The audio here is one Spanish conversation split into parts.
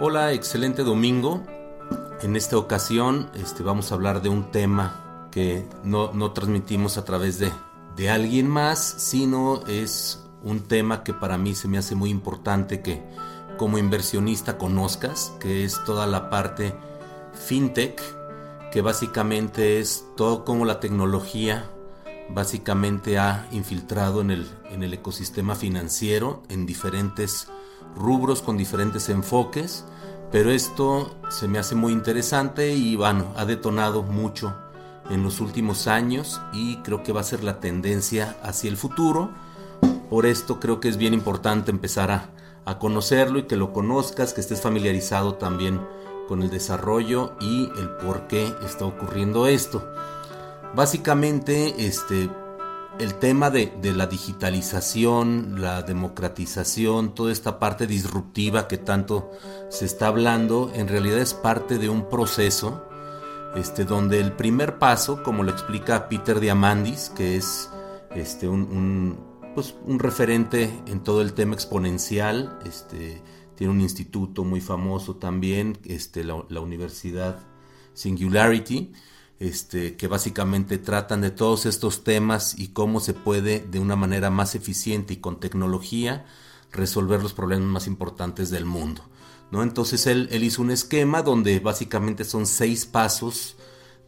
Hola, excelente domingo. En esta ocasión este, vamos a hablar de un tema que no, no transmitimos a través de, de alguien más, sino es un tema que para mí se me hace muy importante que como inversionista conozcas, que es toda la parte fintech, que básicamente es todo como la tecnología básicamente ha infiltrado en el, en el ecosistema financiero en diferentes rubros con diferentes enfoques, pero esto se me hace muy interesante y bueno, ha detonado mucho en los últimos años y creo que va a ser la tendencia hacia el futuro. Por esto creo que es bien importante empezar a, a conocerlo y que lo conozcas, que estés familiarizado también con el desarrollo y el por qué está ocurriendo esto. Básicamente, este, el tema de, la digitalización, la democratización, toda esta parte disruptiva que tanto se está hablando, en realidad es parte de un proceso este, donde el primer paso, como lo explica Peter Diamandis, que es este, un, pues, un referente en todo el tema exponencial, este, tiene un instituto muy famoso también, este, la, la Universidad Singularity, este, que básicamente tratan de todos estos temas y cómo se puede de una manera más eficiente y con tecnología resolver los problemas más importantes del mundo. ¿no? Entonces él, hizo un esquema donde básicamente son seis pasos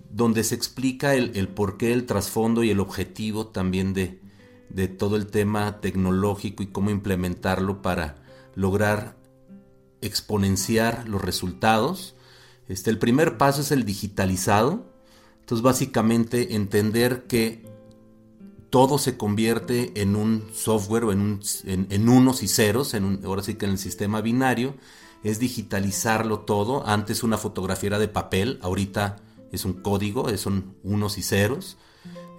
donde se explica el, el porqué, el trasfondo y el objetivo también de, de todo el tema tecnológico y cómo implementarlo para lograr exponenciar los resultados. Este, el primer paso es el digitalizado, entonces básicamente entender que todo se convierte en un software o en, en, unos y ceros, en ahora sí que en el sistema binario, es digitalizarlo todo. Antes una fotografía era de papel, ahorita es un código, son unos y ceros.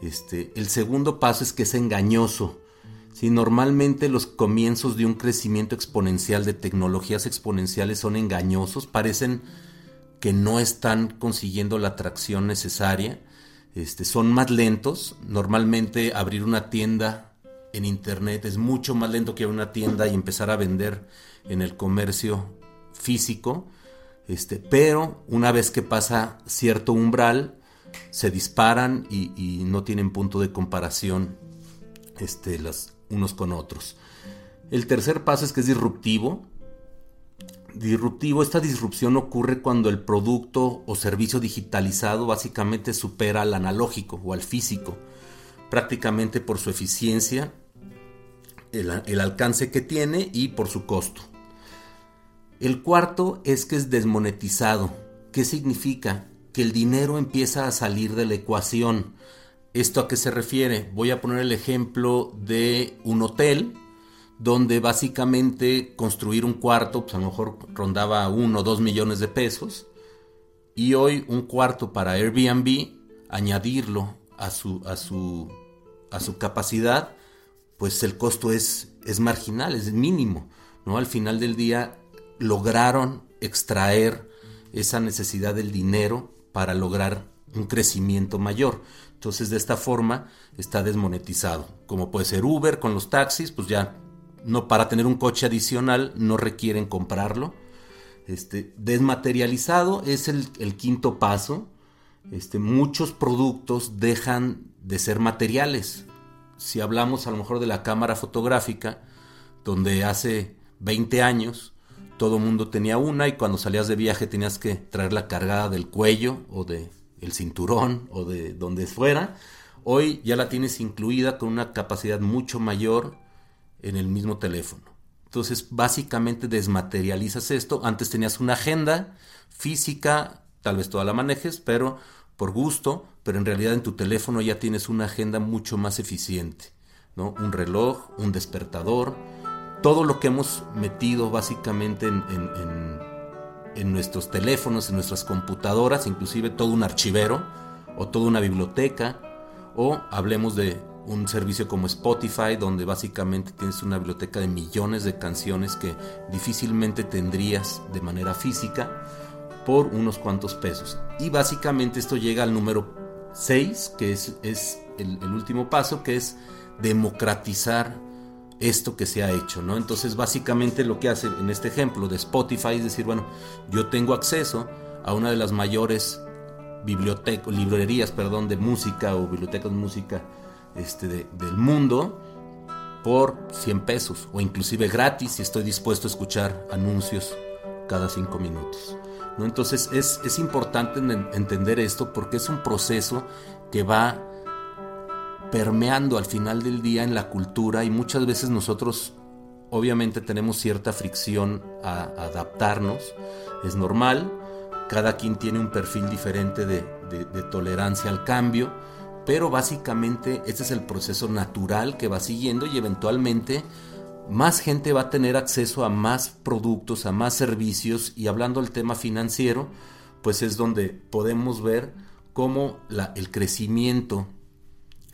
Este, el segundo paso es que es engañoso. Si normalmente los comienzos de un crecimiento exponencial de tecnologías exponenciales son engañosos, parecen que no están consiguiendo la atracción necesaria, este, son más lentos. Normalmente abrir una tienda en internet es mucho más lento que una tienda y empezar a vender en el comercio físico. Este, pero una vez que pasa cierto umbral, se disparan y, no tienen punto de comparación este, los unos con otros. El tercer paso es que es disruptivo disruptivo, esta disrupción ocurre cuando el producto o servicio digitalizado básicamente supera al analógico o al físico, prácticamente por su eficiencia, el, alcance que tiene y por su costo. El cuarto es que es desmonetizado. ¿Qué significa? Que el dinero empieza a salir de la ecuación. ¿Esto a qué se refiere? Voy a poner el ejemplo de un hotel donde básicamente construir un cuarto, pues a lo mejor rondaba uno o dos millones de pesos, y hoy un cuarto para Airbnb, añadirlo a su, a su, a su capacidad, pues el costo es, es marginal, es mínimo, ¿no? Al final del día lograron extraer esa necesidad del dinero para lograr un crecimiento mayor. Entonces de esta forma está desmonetizado. Como puede ser Uber con los taxis, pues ya no para tener un coche adicional no requieren comprarlo. Este, desmaterializado es el, quinto paso. Este, muchos productos dejan de ser materiales. Si hablamos a lo mejor de la cámara fotográfica, donde hace 20 años todo mundo tenía una y cuando salías de viaje tenías que traerla cargada del cuello o de el cinturón o de donde fuera. Hoy ya la tienes incluida con una capacidad mucho mayor en el mismo teléfono. Entonces, básicamente desmaterializas esto. Antes tenías una agenda física, tal vez toda la manejes, pero por gusto, pero en realidad en tu teléfono ya tienes una agenda mucho más eficiente, ¿no? Un reloj, un despertador, todo lo que hemos metido básicamente en, en, en nuestros teléfonos, en nuestras computadoras, inclusive todo un archivero o toda una biblioteca, o hablemos de un servicio como Spotify, donde básicamente tienes una biblioteca de millones de canciones que difícilmente tendrías de manera física por unos cuantos pesos. Y básicamente esto llega al número 6, que es, es el, último paso, que es democratizar esto que se ha hecho, ¿no? Entonces básicamente lo que hace en este ejemplo de Spotify es decir, bueno, yo tengo acceso a una de las mayores bibliotecas, librerías, perdón, de música o bibliotecas de música este, del mundo por 100 pesos o inclusive gratis si estoy dispuesto a escuchar anuncios cada 5 minutos. ¿no? Entonces es, es importante entender esto porque es un proceso que va permeando al final del día en la cultura y muchas veces nosotros obviamente tenemos cierta fricción a adaptarnos, es normal, cada quien tiene un perfil diferente de, tolerancia al cambio, pero básicamente este es el proceso natural que va siguiendo y eventualmente más gente va a tener acceso a más productos, a más servicios y hablando del tema financiero, pues es donde podemos ver cómo la, el crecimiento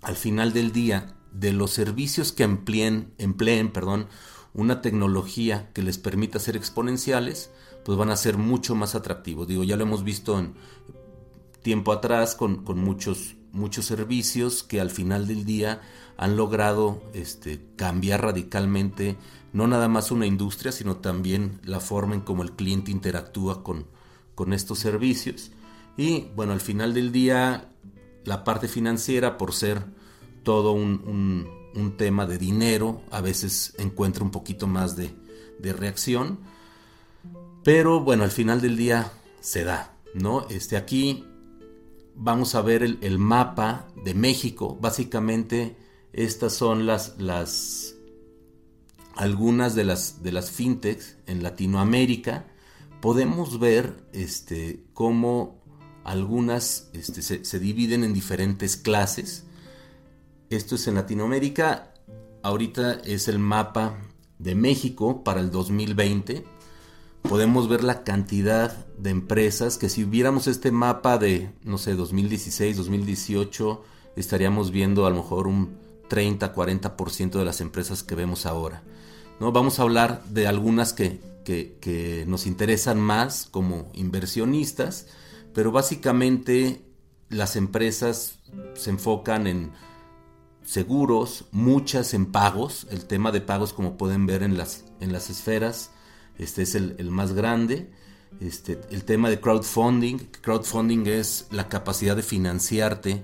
al final del día de los servicios que empleen, empleen perdón, una tecnología que les permita ser exponenciales, pues van a ser mucho más atractivos. Digo, ya lo hemos visto en tiempo atrás con, muchos, muchos servicios que al final del día han logrado este, cambiar radicalmente no nada más una industria, sino también la forma en cómo el cliente interactúa con, con estos servicios. Y bueno, al final del día, la parte financiera, por ser todo un, un, tema de dinero, a veces encuentra un poquito más de, de reacción pero bueno, al final del día se da, ¿no? Este, aquí vamos a ver el, mapa de México. Básicamente, estas son las, las algunas de las, de las fintechs en Latinoamérica. Podemos ver este, cómo algunas este, se, se dividen en diferentes clases. Esto es en Latinoamérica. Ahorita es el mapa de México para el 2020 podemos ver la cantidad de empresas que si viéramos este mapa de, no sé, 2016, 2018, estaríamos viendo a lo mejor un 30, 40% de las empresas que vemos ahora. ¿no? Vamos a hablar de algunas que, que nos interesan más como inversionistas, pero básicamente las empresas se enfocan en seguros, muchas en pagos, el tema de pagos como pueden ver en las, en las esferas, este es el, más grande. Este, el tema de crowdfunding. Crowdfunding es la capacidad de financiarte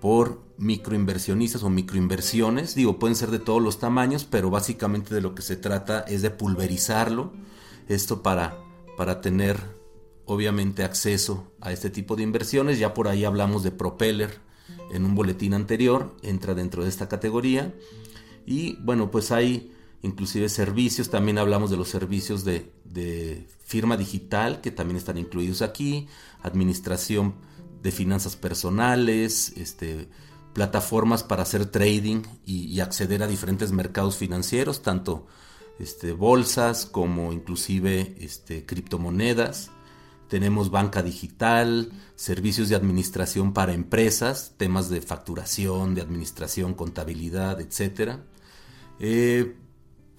por microinversionistas o microinversiones. Digo, pueden ser de todos los tamaños, pero básicamente de lo que se trata es de pulverizarlo. Esto para, para tener obviamente acceso a este tipo de inversiones. Ya por ahí hablamos de Propeller en un boletín anterior, entra dentro de esta categoría. Y bueno, pues hay inclusive servicios, también hablamos de los servicios de, firma digital que también están incluidos aquí, administración de finanzas personales, este, plataformas para hacer trading y, acceder a diferentes mercados financieros, tanto este, bolsas como inclusive este, criptomonedas. Tenemos banca digital, servicios de administración para empresas, temas de facturación, de administración, contabilidad, etc.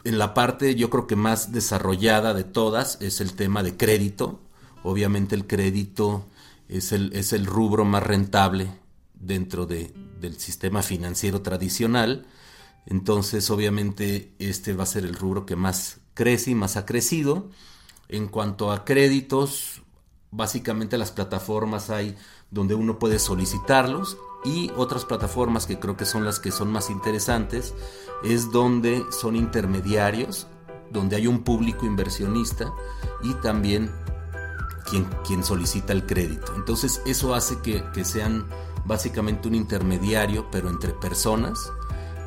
la parte yo creo que más desarrollada de todas es el tema de crédito. Obviamente el crédito es el, es el rubro más rentable dentro de, del sistema financiero tradicional. Entonces obviamente este va a ser el rubro que más crece y más ha crecido. En cuanto a créditos, básicamente las plataformas hay donde uno puede solicitarlos y otras plataformas que creo que son las que son más interesantes es donde son intermediarios, donde hay un público inversionista y también quien, quien solicita el crédito. Entonces eso hace que, sean básicamente un intermediario, pero entre personas,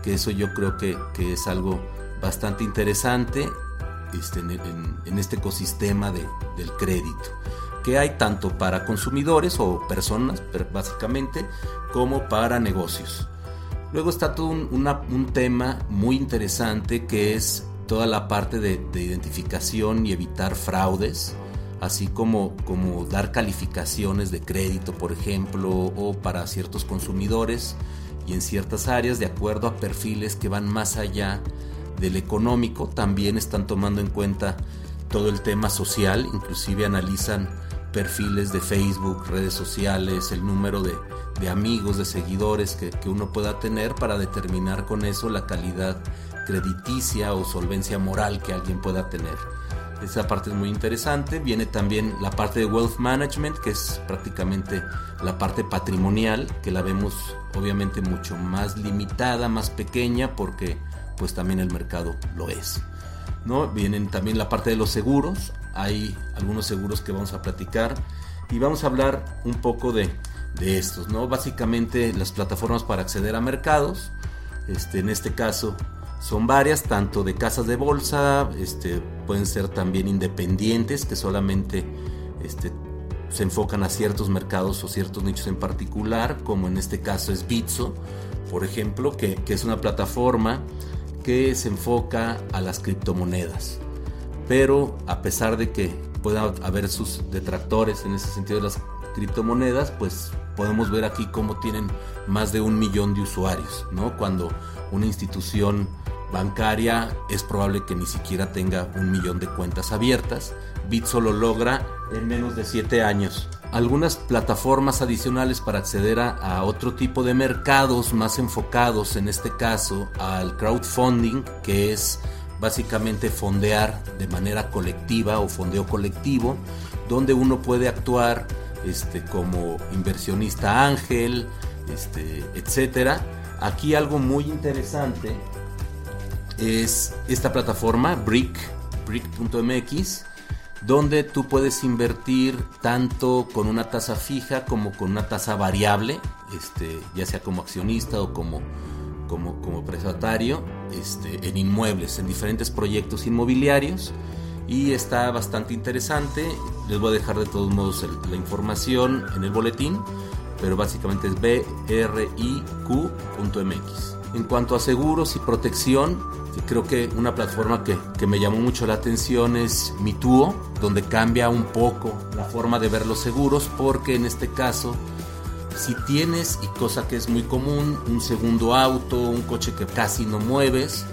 que eso yo creo que, es algo bastante interesante este, en, este ecosistema del crédito que hay tanto para consumidores o personas, básicamente, como para negocios. Luego está todo un, tema muy interesante que es toda la parte de, identificación y evitar fraudes, así como, como dar calificaciones de crédito, por ejemplo, o para ciertos consumidores y en ciertas áreas de acuerdo a perfiles que van más allá del económico. También están tomando en cuenta todo el tema social, inclusive analizan perfiles de Facebook, redes sociales, el número de, amigos, de seguidores que, uno pueda tener para determinar con eso la calidad crediticia o solvencia moral que alguien pueda tener. Esa parte es muy interesante. Viene también la parte de wealth management, que es prácticamente la parte patrimonial, que la vemos obviamente mucho más limitada, más pequeña, porque pues también el mercado lo es. ¿no? Vienen también la parte de los seguros. Hay algunos seguros que vamos a platicar y vamos a hablar un poco de, estos, ¿no? Básicamente las plataformas para acceder a mercados. Este, en este caso son varias, tanto de casas de bolsa, este, pueden ser también independientes que solamente este, se enfocan a ciertos mercados o ciertos nichos en particular, como en este caso es Bitso, por ejemplo, que, que es una plataforma que se enfoca a las criptomonedas. Pero a pesar de que pueda haber sus detractores en ese sentido de las criptomonedas, pues podemos ver aquí cómo tienen más de un millón de usuarios, ¿no? Cuando una institución bancaria es probable que ni siquiera tenga un millón de cuentas abiertas. Bitso lo logra en menos de 7 años. Algunas plataformas adicionales para acceder a, a, otro tipo de mercados más enfocados, en este caso al crowdfunding, que es básicamente fondear de manera colectiva o fondeo colectivo, donde uno puede actuar este, como inversionista ángel, este, etcétera. Aquí algo muy interesante es esta plataforma Brick, brick.mx, donde tú puedes invertir tanto con una tasa fija como con una tasa variable, este, ya sea como accionista o como, como, como prestatario, este, en inmuebles, en diferentes proyectos inmobiliarios. Y está bastante interesante. Les voy a dejar de todos modos la información en el boletín, pero básicamente es briq.mx. En cuanto a seguros y protección, creo que una plataforma que, que, me llamó mucho la atención es Mituo, donde cambia un poco la forma de ver los seguros, porque en este caso, si tienes, y cosa que es muy común, un segundo auto, un coche que casi no mueves,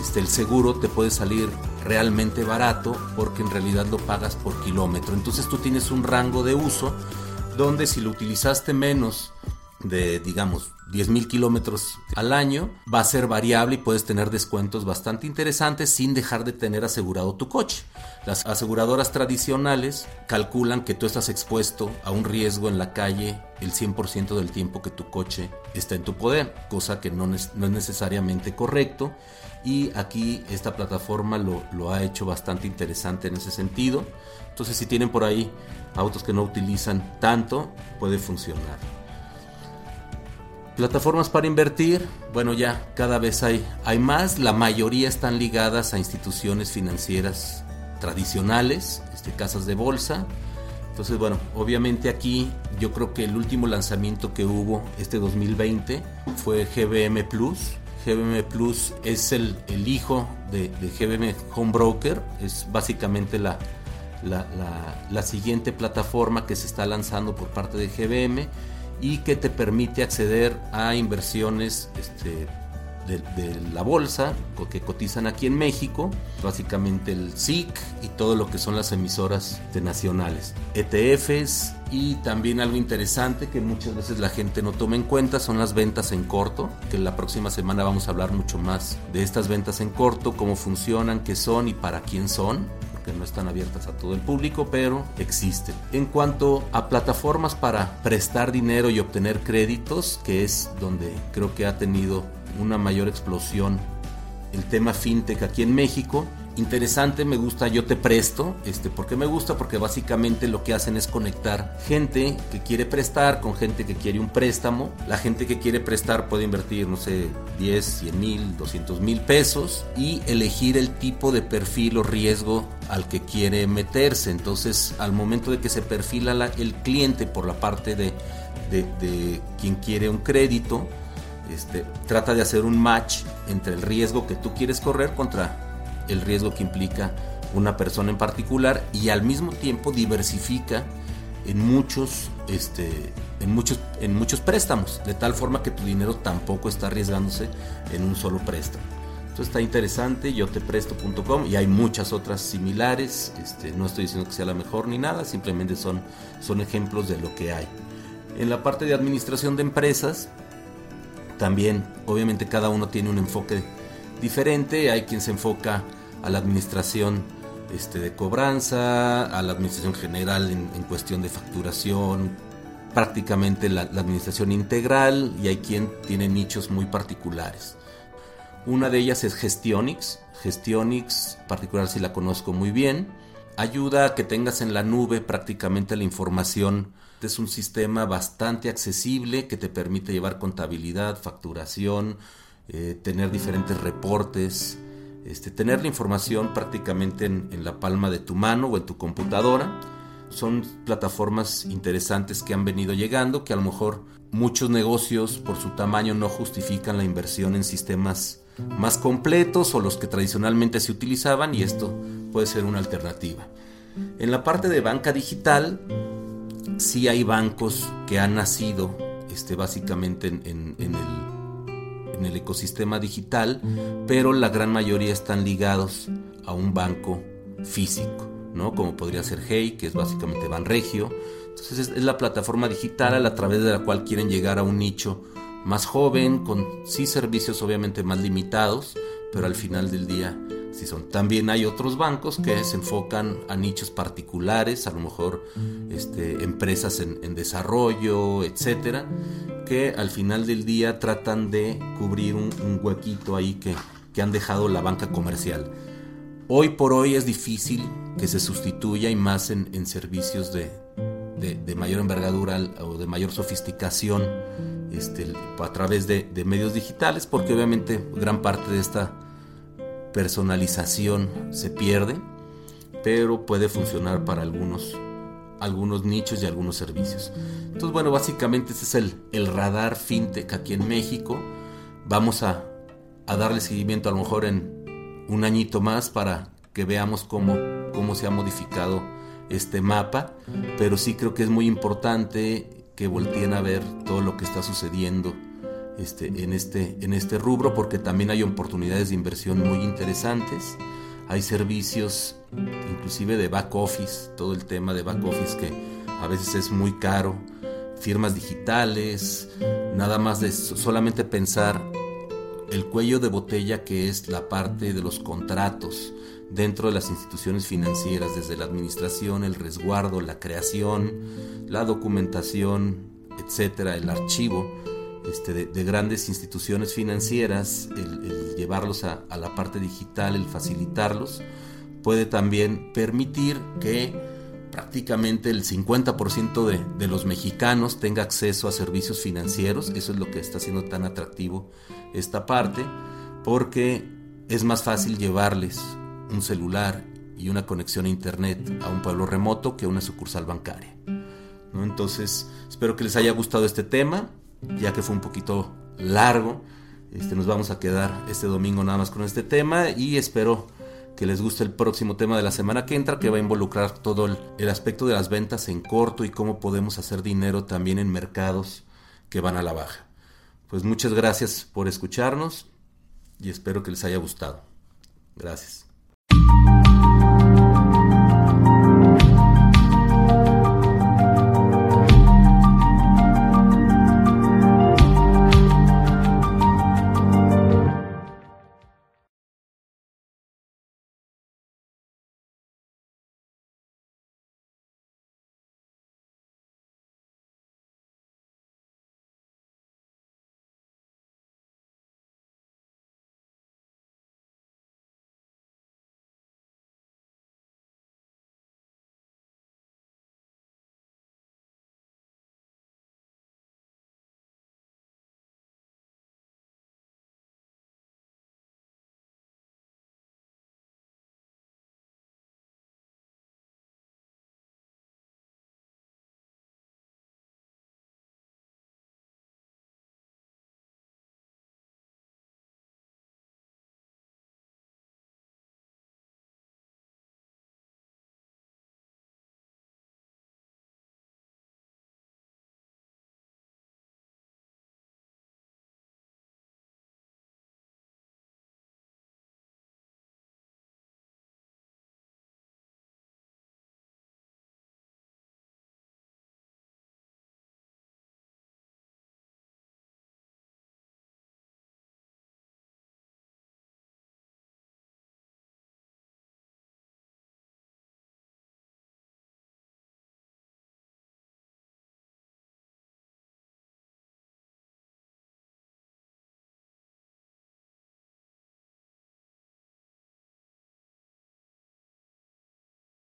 este, el seguro te puede salir realmente barato porque en realidad lo pagas por kilómetro. Entonces tú tienes un rango de uso donde si lo utilizaste menos de, digamos, 10.000 kilómetros al año, va a ser variable y puedes tener descuentos bastante interesantes sin dejar de tener asegurado tu coche. Las aseguradoras tradicionales calculan que tú estás expuesto a un riesgo en la calle el 100% del tiempo que tu coche está en tu poder, cosa que no, es, no es necesariamente correcto. Y aquí esta plataforma lo, lo ha hecho bastante interesante en ese sentido. Entonces si tienen por ahí autos que no utilizan tanto, puede funcionar. Plataformas para invertir, bueno ya cada vez hay, hay más, la mayoría están ligadas a instituciones financieras tradicionales, este, casas de bolsa. Entonces bueno, obviamente aquí yo creo que el último lanzamiento que hubo este 2020 fue GBM Plus. GBM Plus es el, el hijo de, GBM Home Broker, es básicamente la, la, la, la siguiente plataforma que se está lanzando por parte de GBM y que te permite acceder a inversiones este, de, de, la bolsa que cotizan aquí en México, básicamente el SIC y todo lo que son las emisoras de nacionales, ETFs y también algo interesante que muchas veces la gente no toma en cuenta son las ventas en corto, que la próxima semana vamos a hablar mucho más de estas ventas en corto, cómo funcionan, qué son y para quién son que no están abiertas a todo el público, pero existen. En cuanto a plataformas para prestar dinero y obtener créditos, que es donde creo que ha tenido una mayor explosión el tema fintech aquí en México, interesante, me gusta Yo Te Presto. Este, ¿Por qué me gusta? Porque básicamente lo que hacen es conectar gente que quiere prestar con gente que quiere un préstamo. La gente que quiere prestar puede invertir, no sé, 10, 100 mil, 200 mil pesos y elegir el tipo de perfil o riesgo al que quiere meterse. Entonces, al momento de que se perfila la, el cliente por la parte de, de, de quien quiere un crédito, este, trata de hacer un match entre el riesgo que tú quieres correr contra el riesgo que implica una persona en particular y al mismo tiempo diversifica en muchos, este, en muchos, en muchos préstamos, de tal forma que tu dinero tampoco está arriesgándose en un solo préstamo. Esto está interesante, yo te presto.com y hay muchas otras similares. Este, no estoy diciendo que sea la mejor ni nada, simplemente son, son ejemplos de lo que hay. En la parte de administración de empresas, también obviamente cada uno tiene un enfoque diferente. Hay quien se enfoca a la administración este, de cobranza, a la administración general en, cuestión de facturación, prácticamente la, administración integral y hay quien tiene nichos muy particulares. Una de ellas es Gestionix. Gestionix, particular si la conozco muy bien, ayuda a que tengas en la nube prácticamente la información. Es un sistema bastante accesible que te permite llevar contabilidad, facturación, eh, tener diferentes reportes, este, tener la información prácticamente en, en, la palma de tu mano o en tu computadora. Son plataformas interesantes que han venido llegando, que a lo mejor muchos negocios por su tamaño no justifican la inversión en sistemas más completos o los que tradicionalmente se utilizaban y esto puede ser una alternativa. En la parte de banca digital, sí hay bancos que han nacido este, básicamente en, el, en el ecosistema digital, pero la gran mayoría están ligados a un banco físico, ¿no? Como podría ser Hey, que es básicamente Banregio. Entonces es, la plataforma digital a través de la cual quieren llegar a un nicho más joven, con sí servicios obviamente más limitados, pero al final del día sí son. También hay otros bancos que se enfocan a nichos particulares, a lo mejor este, empresas en, desarrollo, etcétera, que al final del día tratan de cubrir un, huequito ahí que, que han dejado la banca comercial. Hoy por hoy es difícil que se sustituya y más en, en servicios de, de, de, mayor envergadura o de mayor sofisticación este, a través de, medios digitales, porque obviamente gran parte de esta personalización se pierde, pero puede funcionar para algunos, algunos nichos y algunos servicios. Entonces, bueno, básicamente este es el, el radar fintech aquí en México. Vamos a, a darle seguimiento a lo mejor en un añito más para que veamos cómo, cómo se ha modificado este mapa, pero sí creo que es muy importante que volteen a ver todo lo que está sucediendo este, en, este, en este rubro, porque también hay oportunidades de inversión muy interesantes. Hay servicios, inclusive de back office, todo el tema de back office que a veces es muy caro, firmas digitales, nada más de solamente pensar el cuello de botella que es la parte de los contratos dentro de las instituciones financieras, desde la administración, el resguardo, la creación, la documentación, etcétera, el archivo este, de, grandes instituciones financieras, el, llevarlos a, la parte digital, el facilitarlos, puede también permitir que prácticamente el 50% de, los mexicanos tenga acceso a servicios financieros. Eso es lo que está haciendo tan atractivo esta parte, porque es más fácil llevarles un celular y una conexión a internet a un pueblo remoto que una sucursal bancaria. Entonces, espero que les haya gustado este tema, ya que fue un poquito largo. Este, nos vamos a quedar este domingo nada más con este tema y espero que les guste el próximo tema de la semana que entra, que va a involucrar todo el, el aspecto de las ventas en corto y cómo podemos hacer dinero también en mercados que van a la baja. Pues muchas gracias por escucharnos y espero que les haya gustado. Gracias.